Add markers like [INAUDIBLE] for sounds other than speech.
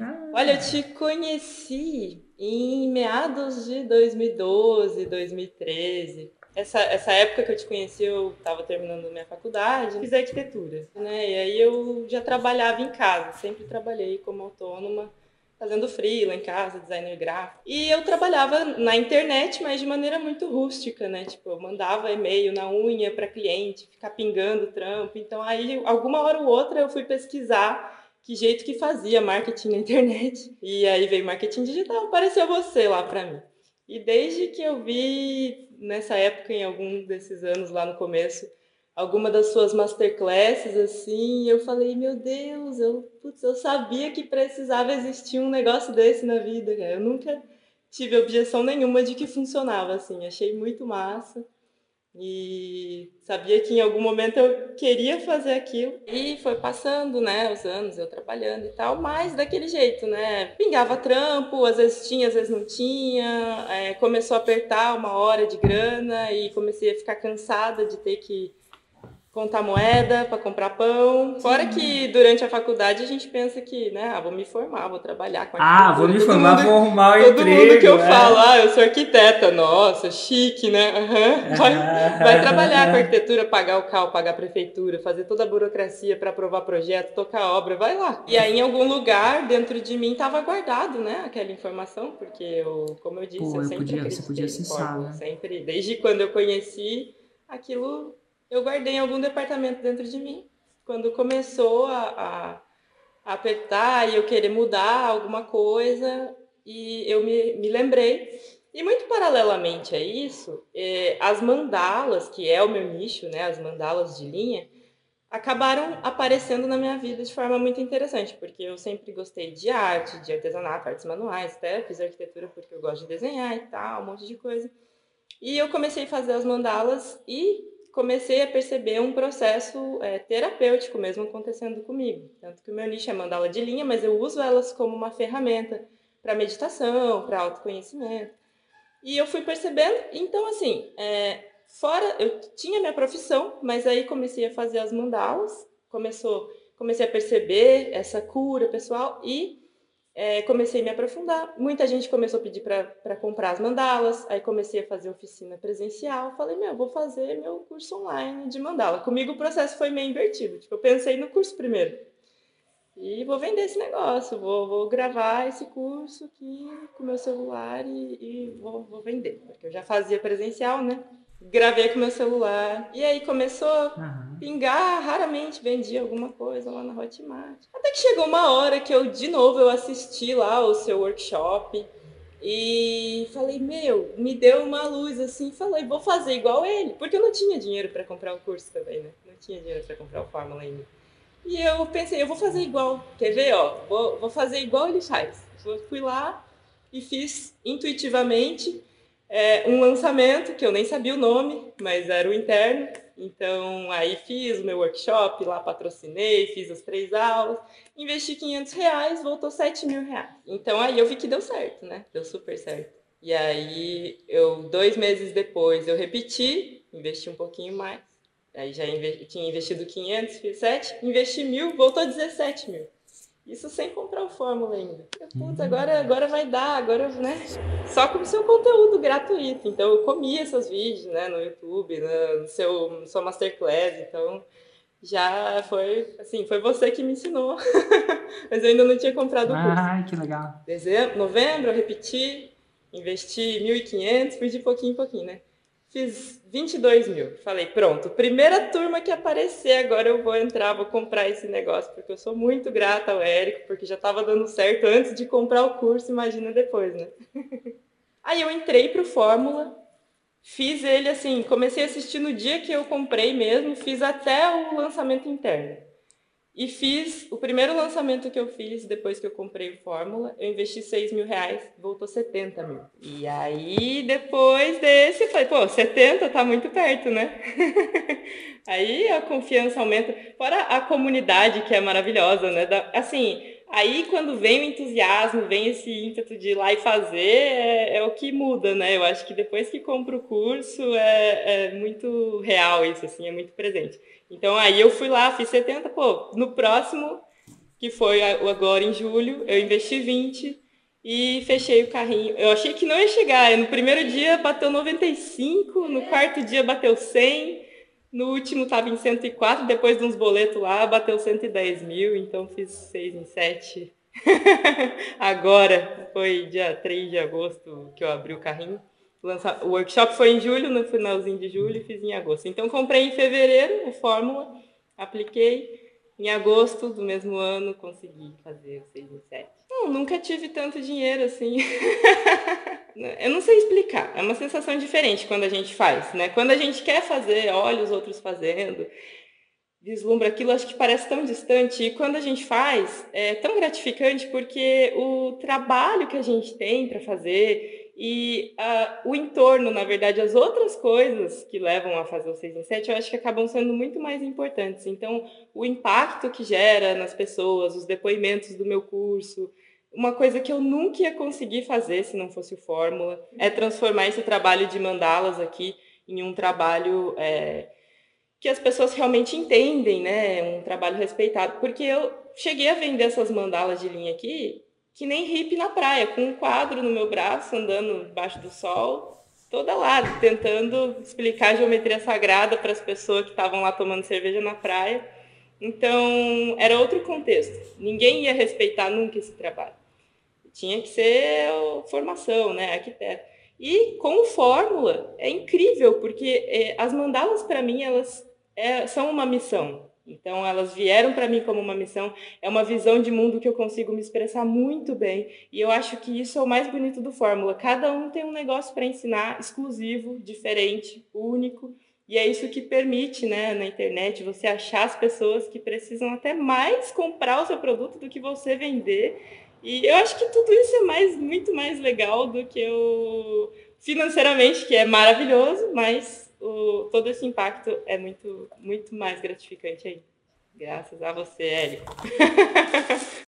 Ah. Olha, eu te conheci em meados de 2012, 2013. Essa, essa época que eu te conheci, eu estava terminando minha faculdade, fiz arquitetura, né? E aí eu já trabalhava em casa, sempre trabalhei como autônoma, fazendo freela em casa, designer gráfico. E eu trabalhava na internet, mas de maneira muito rústica, né? Tipo, eu mandava e-mail na unha para cliente, ficar pingando trampo. Então aí, alguma hora ou outra, eu fui pesquisar que jeito que fazia marketing na internet. E aí veio marketing digital, apareceu você lá para mim. E desde que eu vi nessa época, em algum desses anos lá no começo, alguma das suas masterclasses, assim, eu falei, meu Deus, eu, putz, eu sabia que precisava existir um negócio desse na vida, cara. Eu nunca tive objeção nenhuma de que funcionava, assim, achei muito massa. E sabia que em algum momento eu queria fazer aquilo. E foi passando, né, os anos, eu trabalhando e tal, mas daquele jeito, né? Pingava trampo, às vezes tinha, às vezes não tinha. É, começou a apertar uma hora de grana e comecei a ficar cansada de ter que contar moeda para comprar pão. Fora que durante a faculdade a gente pensa que, né, ah, vou me formar, vou trabalhar com Ah, vou me formar, vou arrumar o todo emprego. Todo mundo que eu é. falo, ah, eu sou arquiteta, nossa, chique, né? Uhum. [LAUGHS] Vai, vai trabalhar com arquitetura, pagar o CAL, pagar a prefeitura, fazer toda a burocracia para aprovar projeto, tocar obra, vai lá. E aí em algum lugar dentro de mim estava guardado, né, aquela informação, porque eu, como eu disse, Pô, eu sempre eu podia, você podia acessar, né? sempre, desde quando eu conheci aquilo eu guardei em algum departamento dentro de mim. Quando começou a, a apertar e eu querer mudar alguma coisa, e eu me, me lembrei. E muito paralelamente a isso, eh, as mandalas, que é o meu nicho, né, as mandalas de linha, acabaram aparecendo na minha vida de forma muito interessante, porque eu sempre gostei de arte, de artesanato, artes manuais, até fiz arquitetura porque eu gosto de desenhar e tal, um monte de coisa. E eu comecei a fazer as mandalas e comecei a perceber um processo é, terapêutico mesmo acontecendo comigo. Tanto que o meu nicho é mandala de linha, mas eu uso elas como uma ferramenta para meditação, para autoconhecimento. E eu fui percebendo, então assim, é, fora, eu tinha minha profissão, mas aí comecei a fazer as mandalas, começou, comecei a perceber essa cura pessoal e é, comecei a me aprofundar. Muita gente começou a pedir para comprar as mandalas, aí comecei a fazer oficina presencial. Falei, meu, vou fazer meu curso online de mandala. Comigo o processo foi meio invertido. Tipo, eu pensei no curso primeiro. E vou vender esse negócio, vou, vou gravar esse curso aqui com meu celular e, e vou, vou vender. Porque eu já fazia presencial, né? Gravei com meu celular. E aí começou a pingar, raramente vendia alguma coisa lá na Hotmart. Até que chegou uma hora que eu, de novo, eu assisti lá o seu workshop e falei, meu, me deu uma luz assim, falei, vou fazer igual ele, porque eu não tinha dinheiro para comprar o curso também, né? Não tinha dinheiro para comprar o Fórmula ainda. E eu pensei, eu vou fazer igual, quer ver, ó, vou, vou fazer igual ele faz. Eu fui lá e fiz intuitivamente é, um lançamento que eu nem sabia o nome, mas era o interno. Então, aí fiz o meu workshop lá, patrocinei, fiz as três aulas, investi 500 reais, voltou 7 mil reais. Então, aí eu vi que deu certo, né? Deu super certo. E aí, eu, dois meses depois, eu repeti, investi um pouquinho mais. Aí já tinha investido 500, fiz 7, investi mil, voltou 17 mil. Isso sem comprar o Fórmula ainda. Putz, agora, agora vai dar, agora, né? Só com o seu conteúdo gratuito. Então, eu comi esses vídeos, né, no YouTube, né, no seu, no sua Masterclass. Então, já foi, assim, foi você que me ensinou. [LAUGHS] Mas eu ainda não tinha comprado o curso. Ah, que legal. Dezembro, novembro, eu repeti, investi 1.500, fui de pouquinho em pouquinho, né? Fiz 22 mil. Falei, pronto, primeira turma que aparecer, agora eu vou entrar, vou comprar esse negócio, porque eu sou muito grata ao Érico, porque já estava dando certo antes de comprar o curso, imagina depois, né? [LAUGHS] Aí eu entrei pro Fórmula, fiz ele assim, comecei a assistir no dia que eu comprei mesmo, fiz até o lançamento interno. E fiz o primeiro lançamento que eu fiz depois que eu comprei o Fórmula, eu investi 6 mil reais, voltou 70 mil. E aí, depois desse, eu falei, pô, 70 tá muito perto, né? [LAUGHS] aí a confiança aumenta. Fora a comunidade, que é maravilhosa, né? Da, assim, aí quando vem o entusiasmo, vem esse ímpeto de ir lá e fazer, é, é o que muda, né? Eu acho que depois que compra o curso, é, é muito real isso, assim, é muito presente. Então aí eu fui lá, fiz 70, pô, no próximo que foi agora em julho. Eu investi 20 e fechei o carrinho. Eu achei que não ia chegar. No primeiro dia bateu 95, no quarto dia bateu 100, no último estava em 104, depois de uns boletos lá bateu 110 mil, então fiz 6 em 7. [LAUGHS] Agora, foi dia 3 de agosto que eu abri o carrinho. O workshop foi em julho, no finalzinho de julho, fiz em agosto. Então comprei em fevereiro o Fórmula, apliquei em agosto do mesmo ano, consegui fazer o 6 em 7. Nunca tive tanto dinheiro assim. [LAUGHS] Eu não sei explicar, é uma sensação diferente quando a gente faz, né? Quando a gente quer fazer, olha os outros fazendo, vislumbra aquilo, acho que parece tão distante. E quando a gente faz, é tão gratificante porque o trabalho que a gente tem para fazer e uh, o entorno, na verdade, as outras coisas que levam a fazer o 6 em 7, eu acho que acabam sendo muito mais importantes. Então, o impacto que gera nas pessoas, os depoimentos do meu curso, uma coisa que eu nunca ia conseguir fazer se não fosse o Fórmula, é transformar esse trabalho de mandalas aqui em um trabalho é, que as pessoas realmente entendem, né? Um trabalho respeitado. Porque eu cheguei a vender essas mandalas de linha aqui que nem hippie na praia, com um quadro no meu braço, andando debaixo do sol, toda lá, tentando explicar a geometria sagrada para as pessoas que estavam lá tomando cerveja na praia. Então, era outro contexto. Ninguém ia respeitar nunca esse trabalho. Tinha que ser formação, né, arquiteto. E com fórmula é incrível, porque é, as mandalas para mim elas é, são uma missão. Então, elas vieram para mim como uma missão, é uma visão de mundo que eu consigo me expressar muito bem, e eu acho que isso é o mais bonito do Fórmula. Cada um tem um negócio para ensinar exclusivo, diferente, único, e é isso que permite, né, na internet, você achar as pessoas que precisam até mais comprar o seu produto do que você vender. E eu acho que tudo isso é mais, muito mais legal do que o financeiramente, que é maravilhoso, mas o, todo esse impacto é muito, muito mais gratificante aí. Graças a você, Érico. [LAUGHS]